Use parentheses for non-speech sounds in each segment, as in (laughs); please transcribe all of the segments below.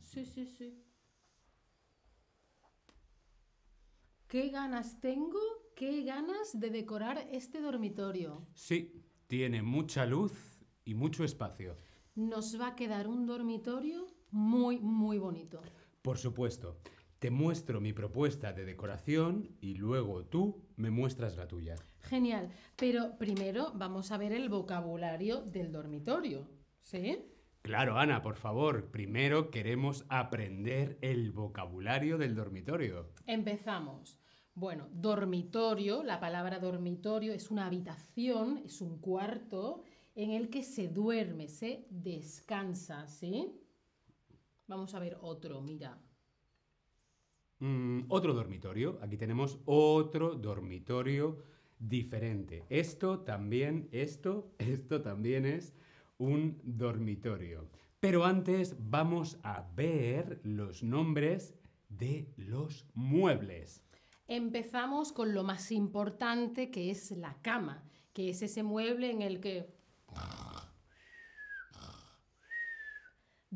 Sí, sí, sí. ¿Qué ganas tengo? ¿Qué ganas de decorar este dormitorio? Sí, tiene mucha luz y mucho espacio. Nos va a quedar un dormitorio muy, muy bonito. Por supuesto, te muestro mi propuesta de decoración y luego tú me muestras la tuya. Genial. Pero primero vamos a ver el vocabulario del dormitorio. ¿Sí? Claro, Ana, por favor, primero queremos aprender el vocabulario del dormitorio. Empezamos. Bueno, dormitorio, la palabra dormitorio es una habitación, es un cuarto en el que se duerme, se descansa, ¿sí? Vamos a ver otro, mira. Mm, otro dormitorio, aquí tenemos otro dormitorio diferente. Esto también, esto, (laughs) esto también es un dormitorio. Pero antes vamos a ver los nombres de los muebles. Empezamos con lo más importante que es la cama, que es ese mueble en el que...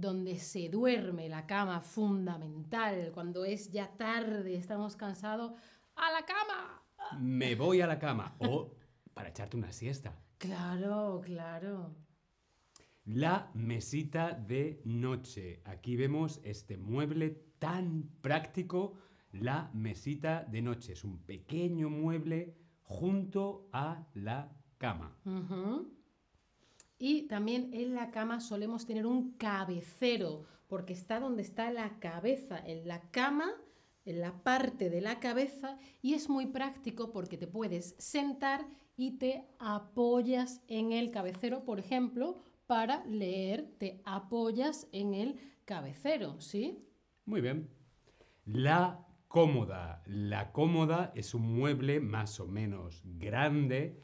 donde se duerme la cama fundamental, cuando es ya tarde, estamos cansados, ¡a la cama! Me voy a la cama o para echarte una siesta. Claro, claro. La mesita de noche. Aquí vemos este mueble tan práctico. La mesita de noche es un pequeño mueble junto a la cama. Y también en la cama solemos tener un cabecero, porque está donde está la cabeza, en la cama, en la parte de la cabeza, y es muy práctico porque te puedes sentar y te apoyas en el cabecero, por ejemplo, para leer, te apoyas en el cabecero, ¿sí? Muy bien. La cómoda. La cómoda es un mueble más o menos grande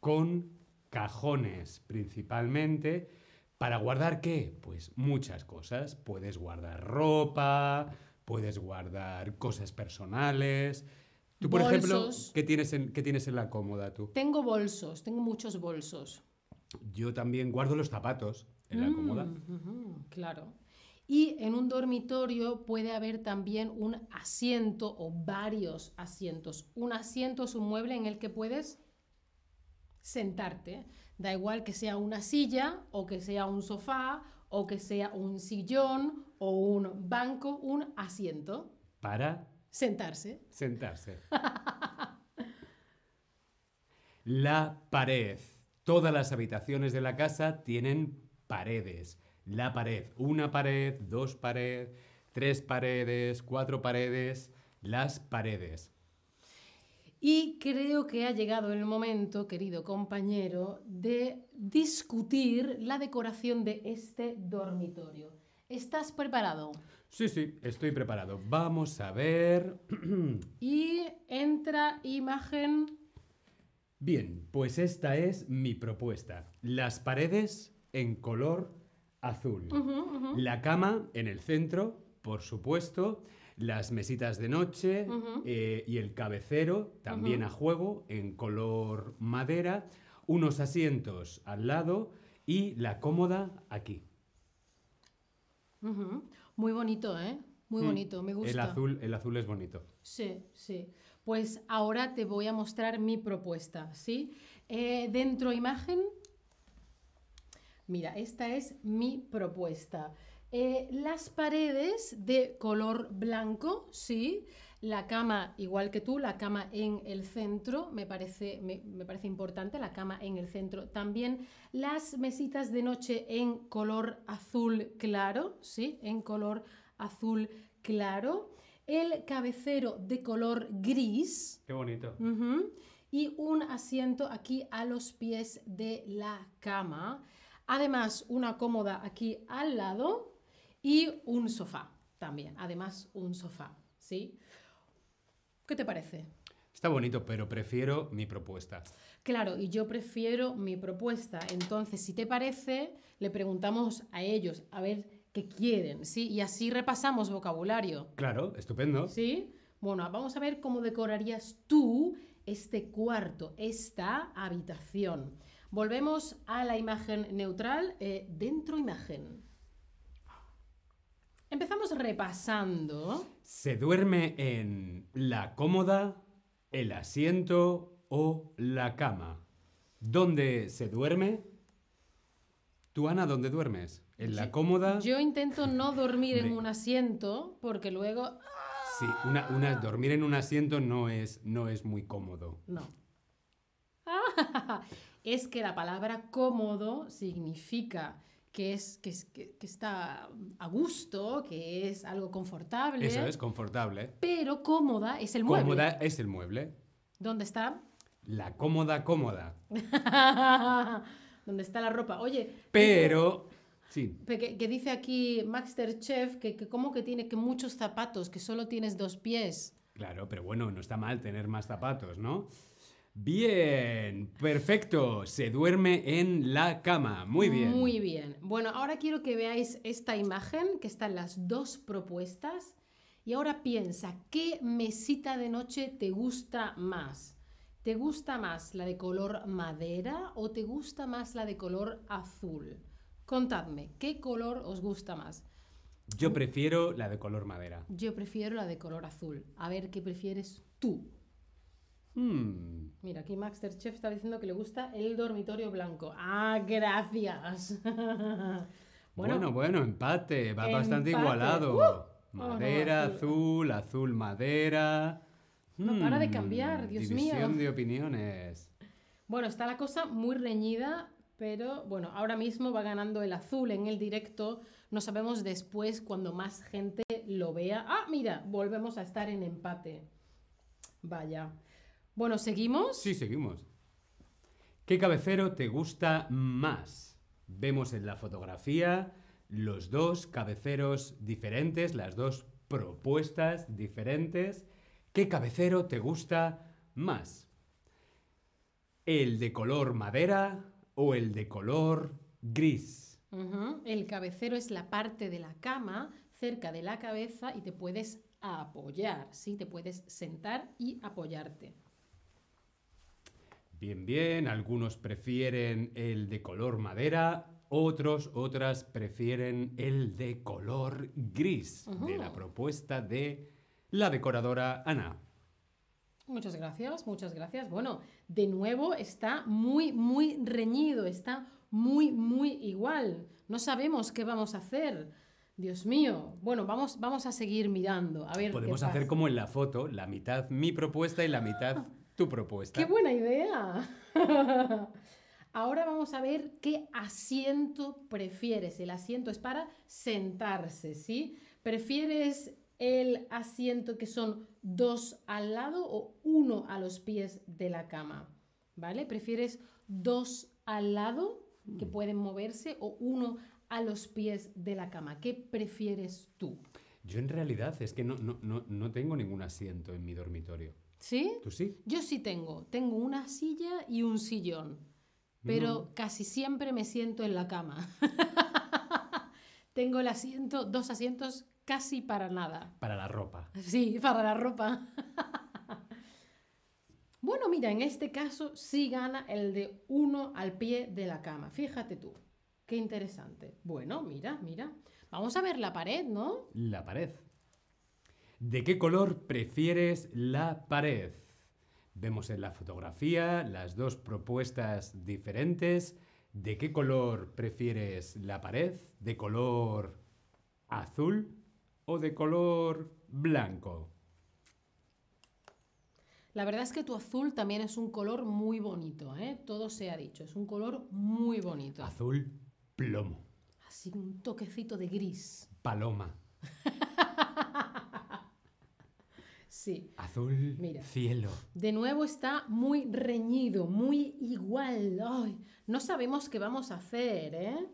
con cajones principalmente. ¿Para guardar qué? Pues muchas cosas. Puedes guardar ropa, puedes guardar cosas personales. Tú, por ejemplo. ¿qué tienes, en, ¿qué tienes en la cómoda tú? Tengo bolsos, tengo muchos bolsos. Yo también guardo los zapatos en la cómoda. Mm, claro. Y en un dormitorio puede haber también un asiento o varios asientos. Un asiento es un mueble en el que puedes sentarte. Da igual que sea una silla o que sea un sofá o que sea un sillón o un banco, un asiento. Para Sentarse. sentarse. (laughs) La pared. Todas las habitaciones de la casa tienen paredes. La pared. Una pared, dos paredes, tres paredes, cuatro paredes. Las paredes. Y creo que ha llegado el momento, querido compañero, de discutir la decoración de este dormitorio. ¿Estás preparado? Sí, sí, estoy preparado. Vamos a ver. (clears throat) Y entra imagen. Bien, pues esta es mi propuesta. Las paredes en color azul. La cama en el centro, por supuesto. Las mesitas de noche eh, y el cabecero también a juego en color madera. Unos asientos al lado y la cómoda aquí. Muy bonito, ¿eh? Muy Mm. bonito, me gusta. El azul, el azul es bonito. Sí, sí. Pues ahora te voy a mostrar mi propuesta, ¿sí? Eh, dentro imagen. Mira, esta es mi propuesta. Eh, las paredes de color blanco, sí. La cama, igual que tú, la cama en el centro, me parece, me, me parece importante, la cama en el centro. También las mesitas de noche en color azul claro, sí, en color azul claro. El cabecero de color gris. Qué bonito. Y un asiento aquí a los pies de la cama. Además, una cómoda aquí al lado y un sofá también. Además, un sofá, ¿sí? ¿Qué te parece? Está bonito, pero prefiero mi propuesta. Claro, y yo prefiero mi propuesta. Entonces, si te parece, le preguntamos a ellos a ver qué quieren, ¿sí? Y así repasamos vocabulario. Claro, estupendo. ¿Sí? Bueno, vamos a ver cómo decorarías tú este cuarto, esta habitación. Volvemos a la imagen neutral, eh, dentro imagen. Empezamos repasando. Se duerme en la cómoda, el asiento o la cama. ¿Dónde se duerme? ¿Tú, Ana, dónde duermes? ¿En la cómoda? Yo intento no dormir en un asiento porque luego... Sí, una, una- dormir en un asiento no es, no es muy cómodo. No. (laughs) es que la palabra cómodo significa que, es, que, es- que- que está a gusto, que es algo confortable. Eso es confortable. Pero cómoda es el mueble. Cómoda es el mueble. ¿Dónde está? La cómoda cómoda. (laughs) ¿Dónde está la ropa? Oye, Pero... Sí, que dice aquí Masterchef que, que como que tiene que muchos zapatos, que solo tienes dos pies. claro, pero bueno, no está mal tener más zapatos, ¿no? Bien, perfecto. Se duerme en la cama. Muy bien. Muy bien. Bueno, ahora quiero que veáis esta imagen que están las dos propuestas. Y ahora piensa, ¿qué mesita de noche te gusta más? ¿Te gusta más la de color madera o te gusta más la de color azul? Contadme, ¿qué color os gusta más? Yo prefiero la de color madera. Yo prefiero la de color azul. A ver qué prefieres tú. Hmm, Mira, aquí Masterchef está diciendo que le gusta el dormitorio blanco. Ah, gracias. (laughs) Bueno, bueno, empate. Va bastante empate. igualado. ¡Uh! Madera, Oh, no, azul, azul, madera. No para de Hmm, cambiar, Dios mío. división de opiniones. Bueno, está la cosa muy reñida, pero bueno, ahora mismo va ganando el azul en el directo. No sabemos después cuando más gente lo vea. Ah, mira, volvemos a estar en empate. Vaya. Bueno, ¿seguimos? Sí, seguimos. ¿Qué cabecero te gusta más? Vemos en la fotografía los dos cabeceros diferentes, las dos propuestas diferentes. ¿Qué cabecero te gusta más? ¿El de color madera o el de color gris? El cabecero es la parte de la cama cerca de la cabeza y te puedes apoyar, ¿sí? Te puedes sentar y apoyarte. Bien, bien, algunos prefieren el de color madera, otros, otras prefieren el de color gris, de la propuesta de la decoradora Ana. Muchas gracias, muchas gracias. Bueno, de nuevo está muy, muy reñido, está muy, muy igual. No sabemos qué vamos a hacer. Dios mío. Bueno, vamos, vamos a seguir mirando. A ver qué Podemos hacer como en la foto, la mitad mi propuesta y la mitad (laughs) tu propuesta. ¡Qué buena idea! (laughs) Ahora vamos a ver qué asiento prefieres. El asiento es para sentarse, ¿sí? ¿Prefieres el asiento que son dos al lado o uno a los pies de la cama? ¿Vale? ¿Prefieres dos al lado que pueden moverse o uno a los pies de la cama? ¿Qué prefieres tú? Yo en realidad es que no, no, no, no tengo ningún asiento en mi dormitorio. ¿Sí? ¿Tú sí? Yo sí tengo. Tengo una silla y un sillón. Pero casi siempre me siento en la cama. (laughs) tengo el asiento, dos asientos casi para nada. Para la ropa. Sí, para la ropa. (laughs) bueno, mira, en este caso sí gana el de uno al pie de la cama. Fíjate tú. Qué interesante. Bueno, mira, mira. Vamos a ver la pared, ¿no? La pared. ¿De qué color prefieres la pared? Vemos en la fotografía las dos propuestas diferentes. ¿De qué color prefieres la pared? ¿De color azul o de color blanco? La verdad es que tu azul también es un color muy bonito, ¿eh? Todo se ha dicho. Es un color muy bonito. Azul plomo. Así un toquecito de gris. Paloma. (laughs) Sí. Azul Mira. cielo. De nuevo está muy reñido, muy igual. Ay, no sabemos qué vamos a hacer, ¿eh?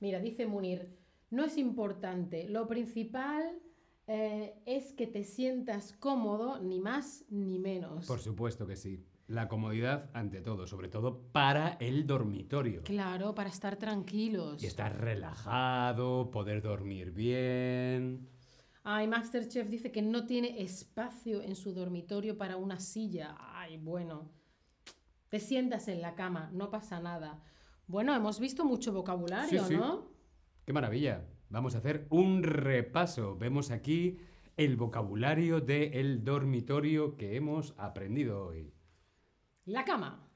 Mira, dice Munir, no es importante. Lo principal eh, es que te sientas cómodo, ni más ni menos. Por supuesto que sí. La comodidad ante todo, sobre todo para el dormitorio. Claro, para estar tranquilos. Y estar relajado, poder dormir bien. Ay, Masterchef dice que no tiene espacio en su dormitorio para una silla. Ay, bueno. Te sientas en la cama, no pasa nada. Bueno, hemos visto mucho vocabulario, Sí, sí. ¿no? ¡Qué maravilla! Vamos a hacer un repaso. Vemos aquí el vocabulario del dormitorio que hemos aprendido hoy. La cama,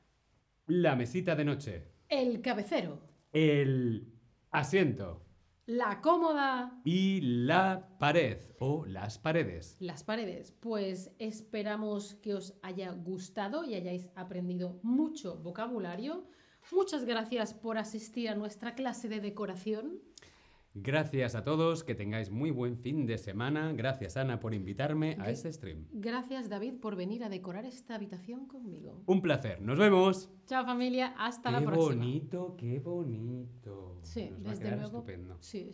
La mesita de noche. el cabecero, El asiento. La cómoda, Y la pared o las paredes. las paredes. Pues esperamos que os haya gustado y hayáis aprendido mucho vocabulario. Muchas gracias por asistir a nuestra clase de decoración. Gracias a todos, que tengáis muy buen fin de semana. Gracias Ana por invitarme a este stream. Gracias David por venir a decorar esta habitación conmigo. Un placer. Nos vemos. Chao familia, hasta qué la próxima. bonito, qué bonito. Sí, Nos va a desde luego. estupendo. Sí,